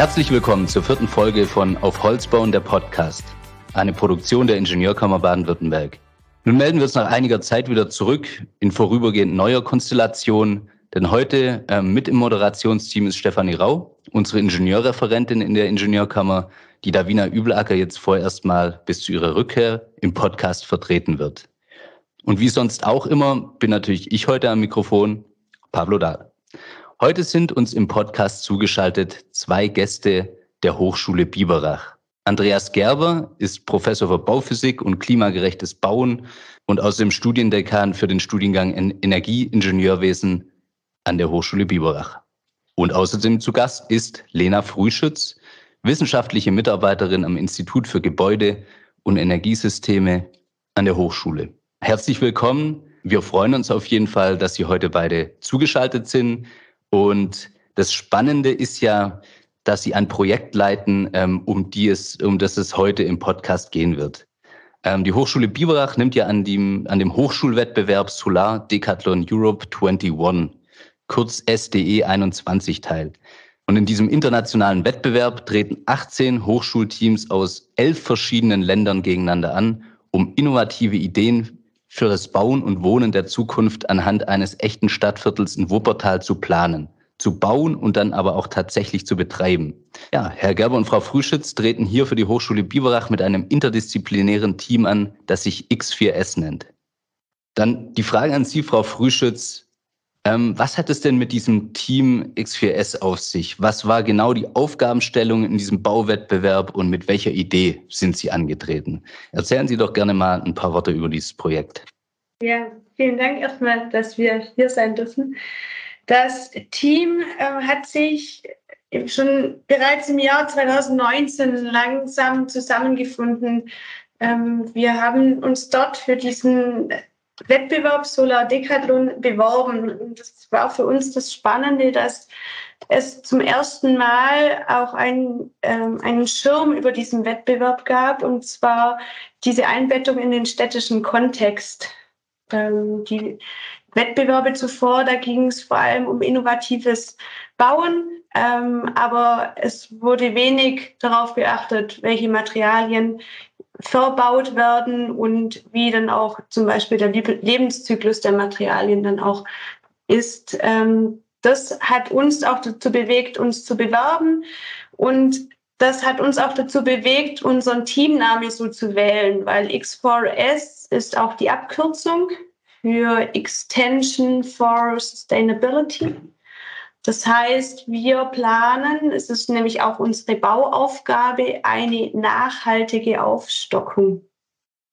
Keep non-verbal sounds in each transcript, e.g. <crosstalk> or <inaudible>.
Herzlich willkommen zur vierten Folge von Auf Holz bauen, der Podcast, eine Produktion der Ingenieurkammer Baden-Württemberg. Nun melden wir uns nach einiger Zeit wieder zurück in vorübergehend neuer Konstellation, denn heute ähm, mit im Moderationsteam ist Stefanie Rau, unsere Ingenieurreferentin in der Ingenieurkammer, die Davina Übelacker jetzt vorerst mal bis zu ihrer Rückkehr im Podcast vertreten wird. Und wie sonst auch immer bin natürlich ich heute am Mikrofon, Pablo Dahl. Heute sind uns im Podcast zugeschaltet zwei Gäste der Hochschule Biberach. Andreas Gerber ist Professor für Bauphysik und klimagerechtes Bauen und außerdem Studiendekan für den Studiengang Energieingenieurwesen an der Hochschule Biberach. Und außerdem zu Gast ist Lena Frühschütz, wissenschaftliche Mitarbeiterin am Institut für Gebäude und Energiesysteme an der Hochschule. Herzlich willkommen. Wir freuen uns auf jeden Fall, dass Sie heute beide zugeschaltet sind. Und das Spannende ist ja, dass Sie ein Projekt leiten, ähm, um, die es, um das es heute im Podcast gehen wird. Ähm, die Hochschule Biberach nimmt ja an dem, an dem Hochschulwettbewerb Solar Decathlon Europe 21, kurz SDE 21 teil. Und in diesem internationalen Wettbewerb treten 18 Hochschulteams aus elf verschiedenen Ländern gegeneinander an, um innovative Ideen für das Bauen und Wohnen der Zukunft anhand eines echten Stadtviertels in Wuppertal zu planen, zu bauen und dann aber auch tatsächlich zu betreiben. Ja, Herr Gerber und Frau Frühschütz treten hier für die Hochschule Biberach mit einem interdisziplinären Team an, das sich X4S nennt. Dann die Frage an Sie, Frau Frühschütz. Ähm, was hat es denn mit diesem Team X4S auf sich? Was war genau die Aufgabenstellung in diesem Bauwettbewerb und mit welcher Idee sind Sie angetreten? Erzählen Sie doch gerne mal ein paar Worte über dieses Projekt. Ja, vielen Dank erstmal, dass wir hier sein dürfen. Das Team äh, hat sich schon bereits im Jahr 2019 langsam zusammengefunden. Ähm, wir haben uns dort für diesen Wettbewerb Solar Decathlon beworben. Das war für uns das Spannende, dass es zum ersten Mal auch ein, ähm, einen Schirm über diesen Wettbewerb gab, und zwar diese Einbettung in den städtischen Kontext. Ähm, die Wettbewerbe zuvor, da ging es vor allem um innovatives Bauen, ähm, aber es wurde wenig darauf geachtet, welche Materialien verbaut werden und wie dann auch zum Beispiel der Lebenszyklus der Materialien dann auch ist. Ähm, das hat uns auch dazu bewegt, uns zu bewerben und das hat uns auch dazu bewegt, unseren Teamname so zu wählen, weil X4S ist auch die Abkürzung für Extension for Sustainability. Das heißt, wir planen, es ist nämlich auch unsere Bauaufgabe, eine nachhaltige Aufstockung.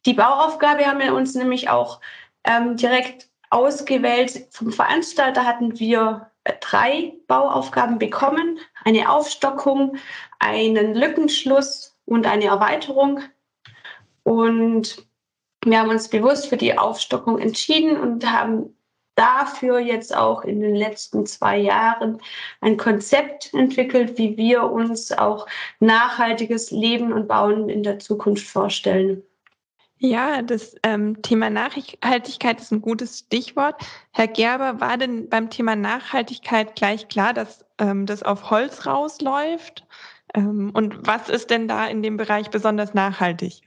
Die Bauaufgabe haben wir uns nämlich auch ähm, direkt ausgewählt. Vom Veranstalter hatten wir äh, drei Bauaufgaben bekommen. Eine Aufstockung, einen Lückenschluss und eine Erweiterung. Und wir haben uns bewusst für die Aufstockung entschieden und haben dafür jetzt auch in den letzten zwei Jahren ein Konzept entwickelt, wie wir uns auch nachhaltiges Leben und Bauen in der Zukunft vorstellen. Ja, das ähm, Thema Nachhaltigkeit ist ein gutes Stichwort. Herr Gerber, war denn beim Thema Nachhaltigkeit gleich klar, dass ähm, das auf Holz rausläuft? Ähm, und was ist denn da in dem Bereich besonders nachhaltig?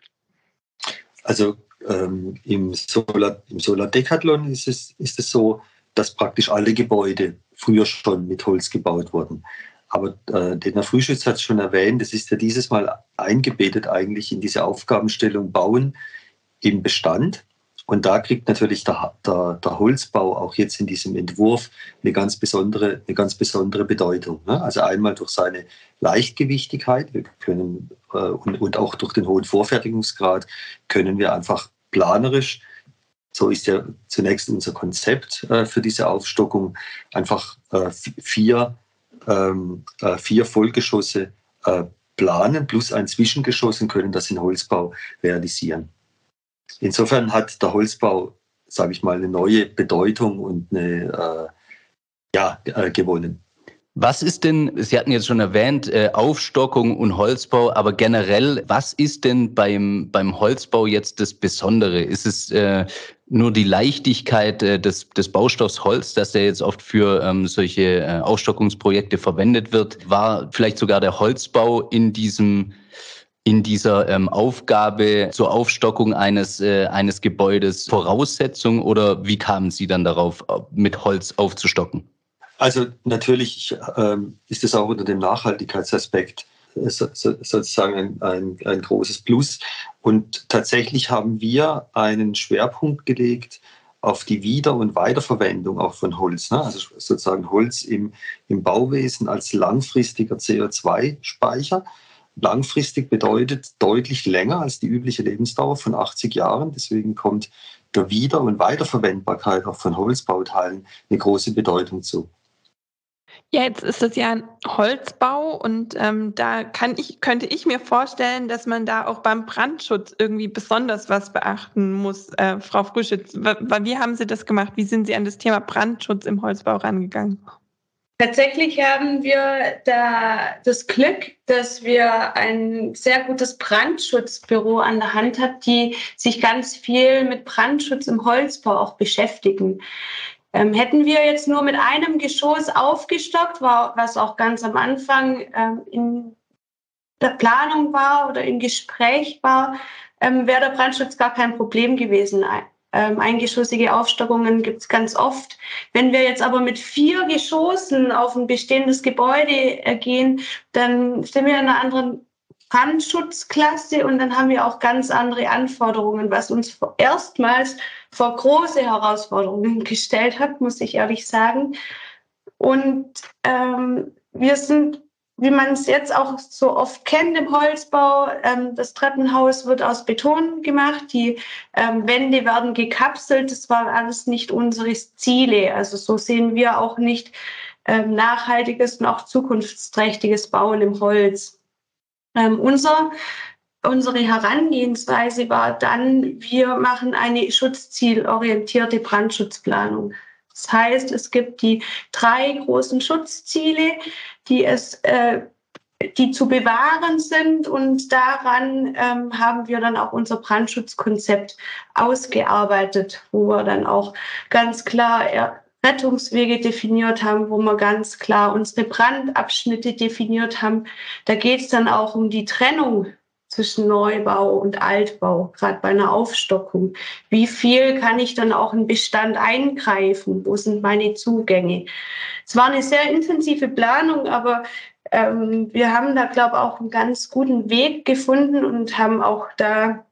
Also ähm, im, Solar, im Solar Decathlon ist es, ist es so, dass praktisch alle Gebäude früher schon mit Holz gebaut wurden. Aber äh, der Frühschütz hat es schon erwähnt, es ist ja dieses Mal eingebettet eigentlich in diese Aufgabenstellung Bauen im Bestand. Und da kriegt natürlich der, der, der, Holzbau auch jetzt in diesem Entwurf eine ganz besondere, eine ganz besondere Bedeutung. Ne? Also einmal durch seine Leichtgewichtigkeit, wir können äh, und, und auch durch den hohen Vorfertigungsgrad können wir einfach planerisch, so ist ja zunächst unser Konzept äh, für diese Aufstockung, einfach äh, vier, ähm, äh, vier Vollgeschosse äh, planen plus ein Zwischengeschoss und können das in Holzbau realisieren. Insofern hat der Holzbau, sage ich mal, eine neue Bedeutung und eine, äh, ja, äh, gewonnen. Was ist denn, Sie hatten jetzt schon erwähnt, äh, Aufstockung und Holzbau, aber generell, was ist denn beim, beim Holzbau jetzt das Besondere? Ist es äh, nur die Leichtigkeit äh, des, des Baustoffs Holz, dass der jetzt oft für ähm, solche äh, Aufstockungsprojekte verwendet wird? War vielleicht sogar der Holzbau in diesem in dieser ähm, Aufgabe zur Aufstockung eines, äh, eines Gebäudes Voraussetzung oder wie kamen Sie dann darauf, mit Holz aufzustocken? Also natürlich ähm, ist es auch unter dem Nachhaltigkeitsaspekt äh, so, so, sozusagen ein, ein, ein großes Plus. Und tatsächlich haben wir einen Schwerpunkt gelegt auf die Wieder- und Weiterverwendung auch von Holz. Ne? Also sozusagen Holz im, im Bauwesen als langfristiger CO2-Speicher. Langfristig bedeutet deutlich länger als die übliche Lebensdauer von 80 Jahren. Deswegen kommt der Wieder- und Weiterverwendbarkeit auch von Holzbauteilen eine große Bedeutung zu. Ja, jetzt ist das ja ein Holzbau und ähm, da kann ich, könnte ich mir vorstellen, dass man da auch beim Brandschutz irgendwie besonders was beachten muss. Äh, Frau Frischitz, wie haben Sie das gemacht? Wie sind Sie an das Thema Brandschutz im Holzbau rangegangen? Tatsächlich haben wir da das Glück, dass wir ein sehr gutes Brandschutzbüro an der Hand haben, die sich ganz viel mit Brandschutz im Holzbau auch beschäftigen. Ähm, hätten wir jetzt nur mit einem Geschoss aufgestockt, war, was auch ganz am Anfang ähm, in der Planung war oder im Gespräch war, ähm, wäre der Brandschutz gar kein Problem gewesen. Ähm, eingeschossige Aufstockungen gibt es ganz oft. Wenn wir jetzt aber mit vier Geschossen auf ein bestehendes Gebäude äh, gehen, dann sind wir in einer anderen Brandschutzklasse und dann haben wir auch ganz andere Anforderungen, was uns erstmals vor große Herausforderungen <laughs> gestellt hat, muss ich ehrlich sagen. Und ähm, wir sind, wie man es jetzt auch so oft kennt im Holzbau, ähm, das Treppenhaus wird aus Beton gemacht, die ähm, Wände werden gekapselt. Das war alles nicht unsere Ziele. Also so sehen wir auch nicht ähm, nachhaltiges und auch zukunftsträchtiges Bauen im Holz. Ähm, unser, unsere Herangehensweise war dann, wir machen eine schutzzielorientierte Brandschutzplanung. Das heißt, es gibt die drei großen Schutzziele, die es äh, die zu bewahren sind und daran ähm, haben wir dann auch unser Brandschutzkonzept ausgearbeitet, wo wir dann auch ganz klar Rettungswege definiert haben, wo wir ganz klar unsere Brandabschnitte definiert haben. Da geht es dann auch um die Trennung zwischen Neubau und Altbau, gerade bei einer Aufstockung. Wie viel kann ich dann auch in Bestand eingreifen? Wo sind meine Zugänge? Es war eine sehr intensive Planung, aber ähm, wir haben da, glaube ich, auch einen ganz guten Weg gefunden und haben auch da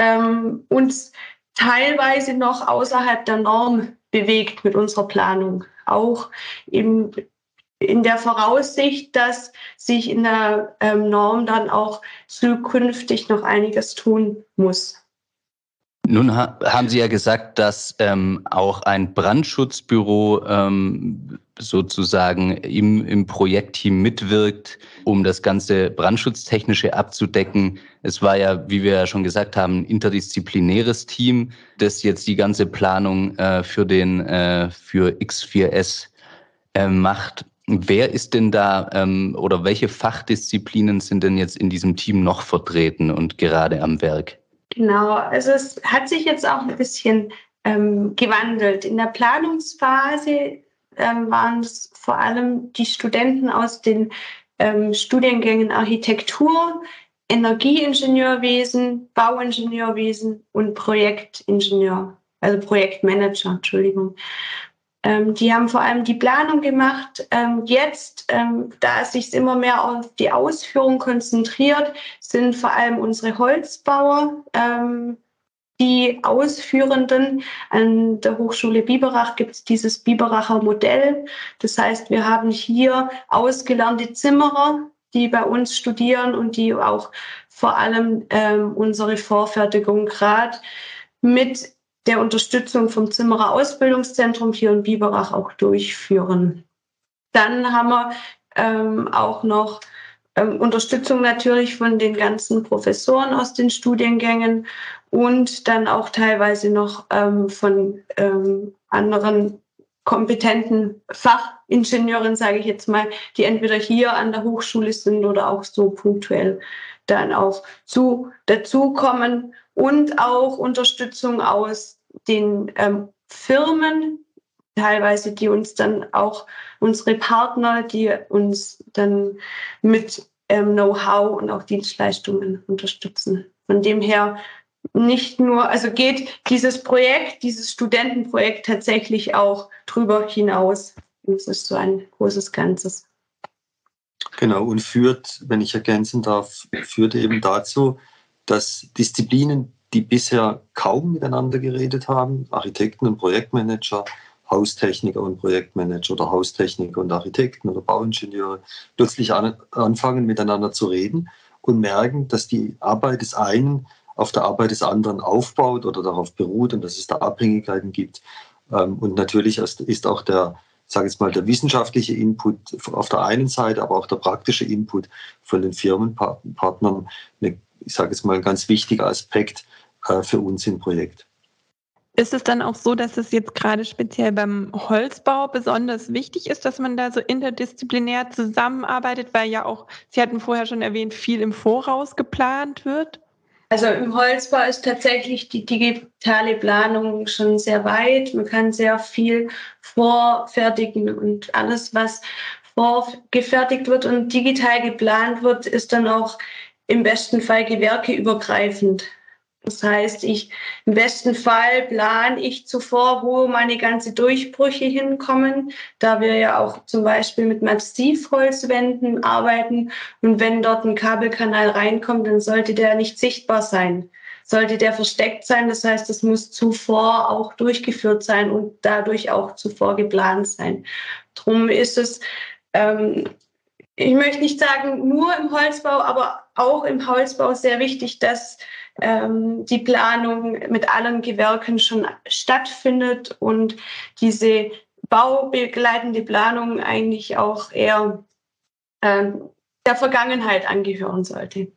ähm, uns teilweise noch außerhalb der Norm bewegt mit unserer Planung. Auch im, in der Voraussicht, dass sich in der ähm, Norm dann auch zukünftig noch einiges tun muss. Nun ha haben Sie ja gesagt, dass ähm, auch ein Brandschutzbüro ähm, sozusagen im, im Projektteam mitwirkt, um das ganze Brandschutztechnische abzudecken. Es war ja, wie wir ja schon gesagt haben, ein interdisziplinäres Team, das jetzt die ganze Planung äh, für den äh, für X4S äh, macht. Wer ist denn da ähm, oder welche Fachdisziplinen sind denn jetzt in diesem Team noch vertreten und gerade am Werk? Genau, also es hat sich jetzt auch ein bisschen ähm, gewandelt. In der Planungsphase ähm, waren es vor allem die Studenten aus den ähm, Studiengängen Architektur, Energieingenieurwesen, Bauingenieurwesen und Projektingenieur, also Projektmanager, Entschuldigung. Ähm, die haben vor allem die Planung gemacht. Ähm, jetzt, ähm, da es sich immer mehr auf die Ausführung konzentriert, sind vor allem unsere Holzbauer ähm, die Ausführenden. An der Hochschule Biberach gibt es dieses Biberacher Modell. Das heißt, wir haben hier ausgelernte Zimmerer, die bei uns studieren und die auch vor allem ähm, unsere Vorfertigung gerade mit der Unterstützung vom Zimmerer Ausbildungszentrum hier in Biberach auch durchführen. Dann haben wir ähm, auch noch ähm, Unterstützung natürlich von den ganzen Professoren aus den Studiengängen und dann auch teilweise noch ähm, von ähm, anderen kompetenten Fachingenieurin, sage ich jetzt mal, die entweder hier an der Hochschule sind oder auch so punktuell dann auch zu dazukommen und auch Unterstützung aus den ähm, Firmen, teilweise, die uns dann auch unsere Partner, die uns dann mit ähm, Know-how und auch Dienstleistungen unterstützen. Von dem her nicht nur, also geht dieses Projekt, dieses Studentenprojekt tatsächlich auch drüber hinaus. Es ist so ein großes Ganzes. Genau, und führt, wenn ich ergänzen darf, führt eben dazu, dass Disziplinen, die bisher kaum miteinander geredet haben, Architekten und Projektmanager, Haustechniker und Projektmanager oder Haustechniker und Architekten oder Bauingenieure, plötzlich an, anfangen miteinander zu reden und merken, dass die Arbeit des einen auf der Arbeit des anderen aufbaut oder darauf beruht und dass es da Abhängigkeiten gibt. Ähm, und natürlich ist auch der, sage jetzt mal, der wissenschaftliche Input auf der einen Seite, aber auch der praktische Input von den Firmenpartnern, eine, ich sage jetzt mal, ein ganz wichtiger Aspekt äh, für uns im Projekt. Ist es dann auch so, dass es jetzt gerade speziell beim Holzbau besonders wichtig ist, dass man da so interdisziplinär zusammenarbeitet, weil ja auch, Sie hatten vorher schon erwähnt, viel im Voraus geplant wird? Also im Holzbau ist tatsächlich die digitale Planung schon sehr weit. Man kann sehr viel vorfertigen und alles, was vorgefertigt wird und digital geplant wird, ist dann auch im besten Fall gewerkeübergreifend. Das heißt, ich im besten Fall plane ich zuvor, wo meine ganzen Durchbrüche hinkommen, da wir ja auch zum Beispiel mit Massivholzwänden arbeiten. Und wenn dort ein Kabelkanal reinkommt, dann sollte der nicht sichtbar sein. Sollte der versteckt sein, das heißt, es muss zuvor auch durchgeführt sein und dadurch auch zuvor geplant sein. Drum ist es ähm, ich möchte nicht sagen nur im Holzbau, aber auch im Holzbau sehr wichtig, dass ähm, die Planung mit allen Gewerken schon stattfindet und diese baubegleitende Planung eigentlich auch eher ähm, der Vergangenheit angehören sollte.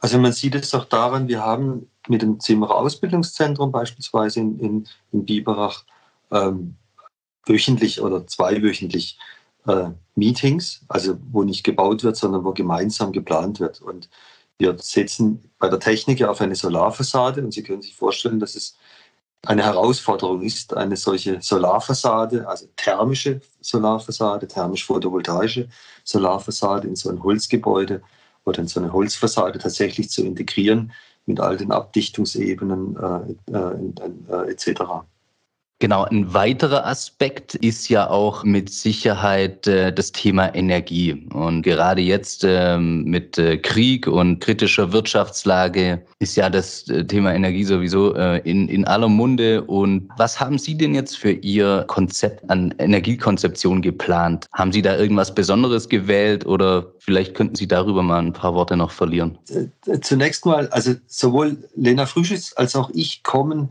Also man sieht es auch daran, wir haben mit dem Zimmerer Ausbildungszentrum beispielsweise in, in, in Biberach ähm, wöchentlich oder zweiwöchentlich Meetings, also wo nicht gebaut wird, sondern wo gemeinsam geplant wird. Und wir setzen bei der Technik auf eine Solarfassade und Sie können sich vorstellen, dass es eine Herausforderung ist, eine solche Solarfassade, also thermische Solarfassade, thermisch-photovoltaische Solarfassade in so ein Holzgebäude oder in so eine Holzfassade tatsächlich zu integrieren mit all den Abdichtungsebenen äh, äh, äh, etc. Genau, ein weiterer Aspekt ist ja auch mit Sicherheit äh, das Thema Energie. Und gerade jetzt ähm, mit äh, Krieg und kritischer Wirtschaftslage ist ja das äh, Thema Energie sowieso äh, in, in aller Munde. Und was haben Sie denn jetzt für Ihr Konzept an Energiekonzeption geplant? Haben Sie da irgendwas Besonderes gewählt oder vielleicht könnten Sie darüber mal ein paar Worte noch verlieren? Äh, zunächst mal, also sowohl Lena Früschitz als auch ich kommen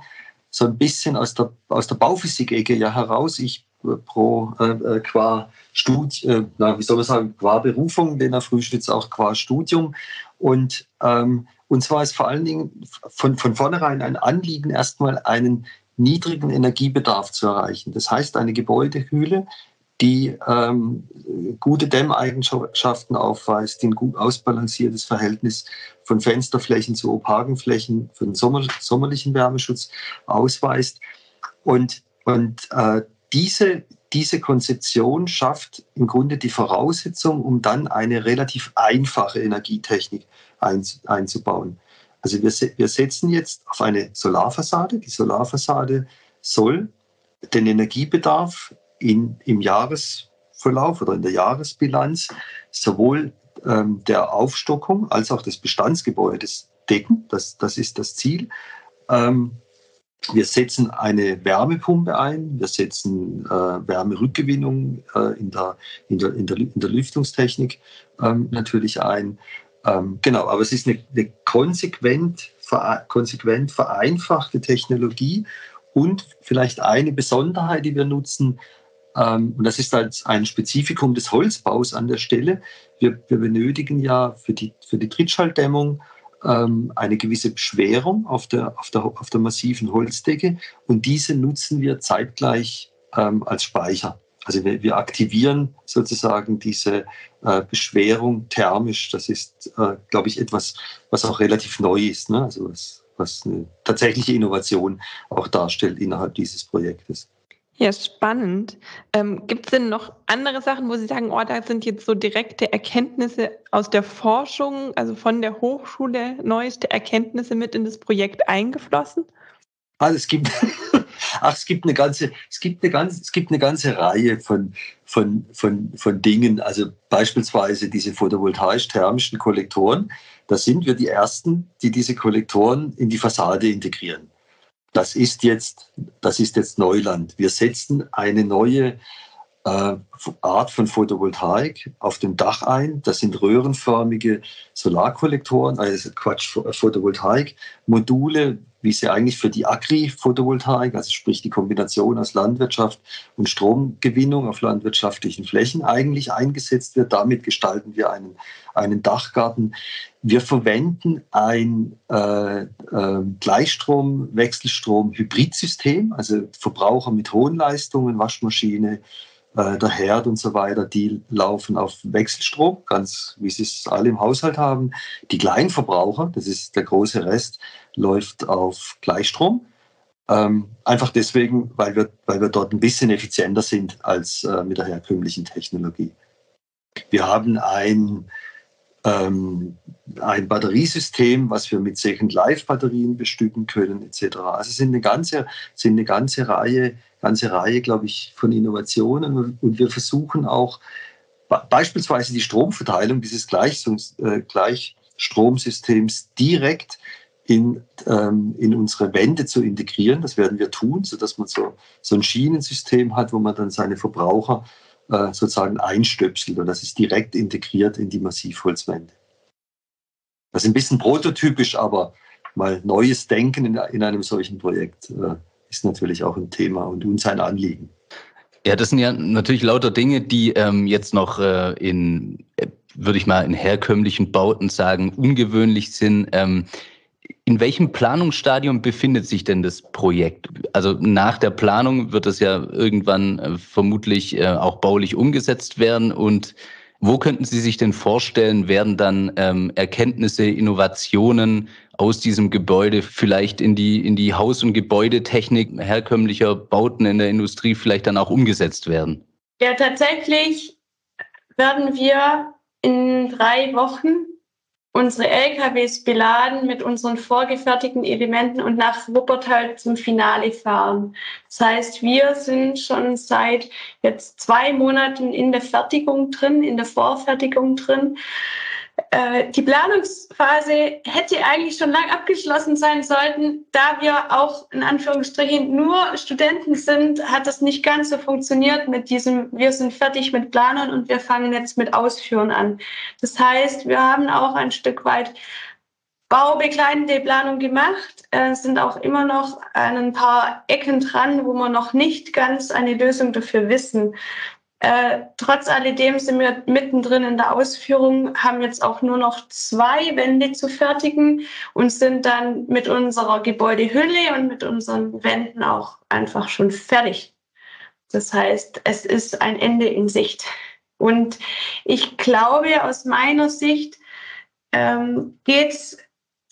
so ein bisschen aus der, aus der Bauphysik-Ecke ja heraus. Ich äh, pro äh, äh, qua Studi äh, wie soll man sagen, qua Berufung, Lena Frühschwitz auch qua Studium. Und ähm, und zwar ist vor allen Dingen von, von vornherein ein Anliegen, erstmal einen niedrigen Energiebedarf zu erreichen. Das heißt, eine Gebäudehülle, die ähm, gute Dämmeigenschaften aufweist, die ein gut ausbalanciertes Verhältnis von Fensterflächen zu opaken Flächen für den Sommer, sommerlichen Wärmeschutz ausweist. Und, und äh, diese, diese Konzeption schafft im Grunde die Voraussetzung, um dann eine relativ einfache Energietechnik ein, einzubauen. Also wir, wir setzen jetzt auf eine Solarfassade. Die Solarfassade soll den Energiebedarf in, im Jahresverlauf oder in der Jahresbilanz sowohl ähm, der Aufstockung als auch des Bestandsgebäudes decken. Das, das ist das Ziel. Ähm, wir setzen eine Wärmepumpe ein, wir setzen äh, Wärmerückgewinnung äh, in, der, in, der, in, der, in der Lüftungstechnik ähm, natürlich ein. Ähm, genau, aber es ist eine, eine konsequent, konsequent vereinfachte Technologie und vielleicht eine Besonderheit, die wir nutzen, und das ist halt ein Spezifikum des Holzbaus an der Stelle. Wir, wir benötigen ja für die, für die Trittschalldämmung ähm, eine gewisse Beschwerung auf der, auf, der, auf der massiven Holzdecke und diese nutzen wir zeitgleich ähm, als Speicher. Also wir, wir, aktivieren sozusagen diese äh, Beschwerung thermisch. Das ist, äh, glaube ich, etwas, was auch relativ neu ist. Ne? Also was, was eine tatsächliche Innovation auch darstellt innerhalb dieses Projektes. Ja, spannend. Ähm, Gibt es denn noch andere Sachen, wo Sie sagen, oh, da sind jetzt so direkte Erkenntnisse aus der Forschung, also von der Hochschule, neueste Erkenntnisse mit in das Projekt eingeflossen? Also es gibt, <laughs> ach, es gibt eine ganze, es gibt eine ganze, es gibt eine ganze Reihe von, von, von, von Dingen. Also beispielsweise diese photovoltaisch-thermischen Kollektoren. Da sind wir die ersten, die diese Kollektoren in die Fassade integrieren das ist jetzt, das ist jetzt Neuland. Wir setzen eine neue äh, Art von Photovoltaik auf dem Dach ein. Das sind röhrenförmige Solarkollektoren, also Quatsch, Photovoltaik-Module, wie sie eigentlich für die Agri-Photovoltaik, also sprich die Kombination aus Landwirtschaft und Stromgewinnung auf landwirtschaftlichen Flächen eigentlich eingesetzt wird. Damit gestalten wir einen, einen Dachgarten. Wir verwenden ein äh, äh, Gleichstrom, Wechselstrom, Hybridsystem, also Verbraucher mit hohen Leistungen, Waschmaschine, äh, der Herd und so weiter, die laufen auf Wechselstrom, ganz wie sie es alle im Haushalt haben. Die Kleinverbraucher, das ist der große Rest, läuft auf Gleichstrom. Ähm, einfach deswegen, weil wir, weil wir dort ein bisschen effizienter sind als äh, mit der herkömmlichen Technologie. Wir haben ein, ähm, ein Batteriesystem, was wir mit Second-Life-Batterien bestücken können, etc. Also es sind eine ganze, sind eine ganze Reihe ganze Reihe, glaube ich, von Innovationen. Und wir versuchen auch beispielsweise die Stromverteilung dieses äh, Gleichstromsystems direkt in, ähm, in unsere Wände zu integrieren. Das werden wir tun, sodass man so, so ein Schienensystem hat, wo man dann seine Verbraucher äh, sozusagen einstöpselt. Und das ist direkt integriert in die Massivholzwände. Das ist ein bisschen prototypisch, aber mal neues Denken in, in einem solchen Projekt äh, ist natürlich auch ein Thema und uns ein Anliegen. Ja, das sind ja natürlich lauter Dinge, die ähm, jetzt noch äh, in, äh, würde ich mal, in herkömmlichen Bauten sagen, ungewöhnlich sind. Ähm, in welchem Planungsstadium befindet sich denn das Projekt? Also nach der Planung wird es ja irgendwann äh, vermutlich äh, auch baulich umgesetzt werden und wo könnten Sie sich denn vorstellen, werden dann ähm, Erkenntnisse, Innovationen aus diesem Gebäude vielleicht in die, in die Haus- und Gebäudetechnik herkömmlicher Bauten in der Industrie vielleicht dann auch umgesetzt werden? Ja, tatsächlich werden wir in drei Wochen unsere LKWs beladen mit unseren vorgefertigten Elementen und nach Wuppertal zum Finale fahren. Das heißt, wir sind schon seit jetzt zwei Monaten in der Fertigung drin, in der Vorfertigung drin äh, die Planungsphase hätte eigentlich schon lang abgeschlossen sein sollten. Da wir auch in Anführungsstrichen nur Studenten sind, hat das nicht ganz so funktioniert mit diesem, wir sind fertig mit Planern und wir fangen jetzt mit Ausführen an. Das heißt, wir haben auch ein Stück weit baubegleitende Planung gemacht, äh, sind auch immer noch an ein paar Ecken dran, wo wir noch nicht ganz eine Lösung dafür wissen. Äh, trotz alledem sind wir mittendrin in der Ausführung, haben jetzt auch nur noch zwei Wände zu fertigen und sind dann mit unserer Gebäudehülle und mit unseren Wänden auch einfach schon fertig. Das heißt, es ist ein Ende in Sicht. Und ich glaube, aus meiner Sicht ähm, geht es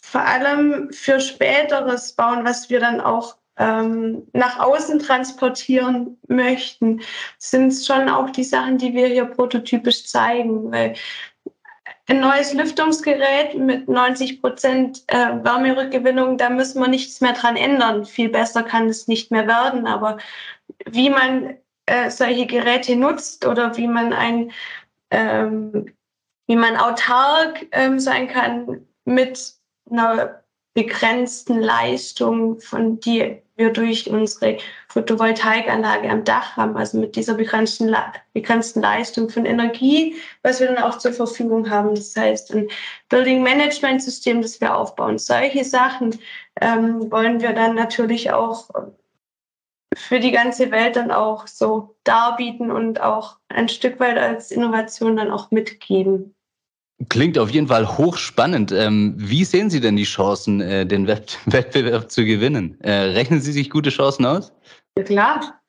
vor allem für späteres Bauen, was wir dann auch ähm, nach außen transportieren möchten, sind schon auch die Sachen, die wir hier prototypisch zeigen. Weil ein neues Lüftungsgerät mit 90 Prozent äh, Wärmerückgewinnung, da müssen wir nichts mehr dran ändern. Viel besser kann es nicht mehr werden. Aber wie man äh, solche Geräte nutzt oder wie man ein ähm, wie man autark ähm, sein kann mit einer begrenzten Leistung, von die wir durch unsere Photovoltaikanlage am Dach haben, also mit dieser begrenzten, begrenzten Leistung von Energie, was wir dann auch zur Verfügung haben. Das heißt, ein Building Management System, das wir aufbauen. Solche Sachen ähm, wollen wir dann natürlich auch für die ganze Welt dann auch so darbieten und auch ein Stück weit als Innovation dann auch mitgeben. Klingt auf jeden Fall hochspannend. Ähm, wie sehen Sie denn die Chancen, äh, den <laughs> Wettbewerb zu gewinnen? Äh, rechnen Sie sich gute Chancen aus? Ja, klar.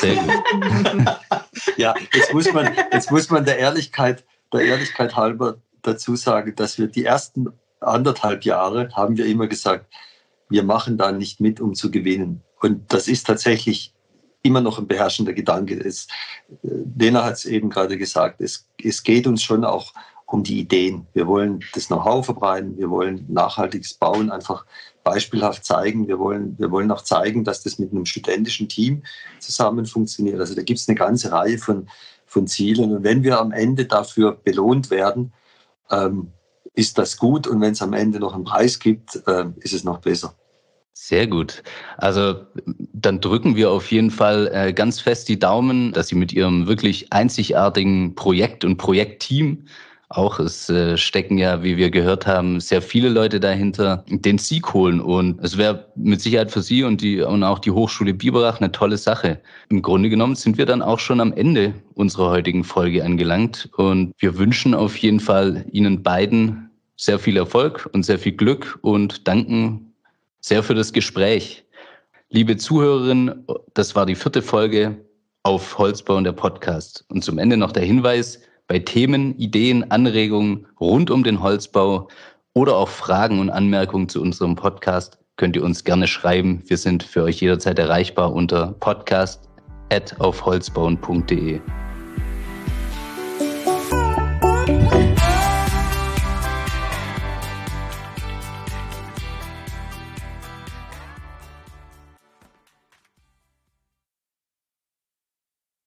Sehr gut. <laughs> ja, jetzt muss man, jetzt muss man der Ehrlichkeit, der Ehrlichkeit halber dazu sagen, dass wir die ersten anderthalb Jahre haben wir immer gesagt, wir machen da nicht mit, um zu gewinnen. Und das ist tatsächlich immer noch ein beherrschender Gedanke. Es, Lena hat es eben gerade gesagt, es, es geht uns schon auch um die Ideen. Wir wollen das Know-how verbreiten, wir wollen nachhaltiges Bauen einfach beispielhaft zeigen. Wir wollen, wir wollen auch zeigen, dass das mit einem studentischen Team zusammen funktioniert. Also da gibt es eine ganze Reihe von, von Zielen. Und wenn wir am Ende dafür belohnt werden, ähm, ist das gut. Und wenn es am Ende noch einen Preis gibt, äh, ist es noch besser. Sehr gut. Also dann drücken wir auf jeden Fall äh, ganz fest die Daumen, dass Sie mit Ihrem wirklich einzigartigen Projekt und Projektteam auch. Es äh, stecken ja, wie wir gehört haben, sehr viele Leute dahinter, den Sieg holen. Und es wäre mit Sicherheit für Sie und, die, und auch die Hochschule Biberach eine tolle Sache. Im Grunde genommen sind wir dann auch schon am Ende unserer heutigen Folge angelangt. Und wir wünschen auf jeden Fall Ihnen beiden sehr viel Erfolg und sehr viel Glück und danken sehr für das Gespräch. Liebe Zuhörerinnen, das war die vierte Folge auf Holzbau und der Podcast. Und zum Ende noch der Hinweis, bei Themen, Ideen, Anregungen rund um den Holzbau oder auch Fragen und Anmerkungen zu unserem Podcast könnt ihr uns gerne schreiben. Wir sind für euch jederzeit erreichbar unter podcast.aufholzbauen.de.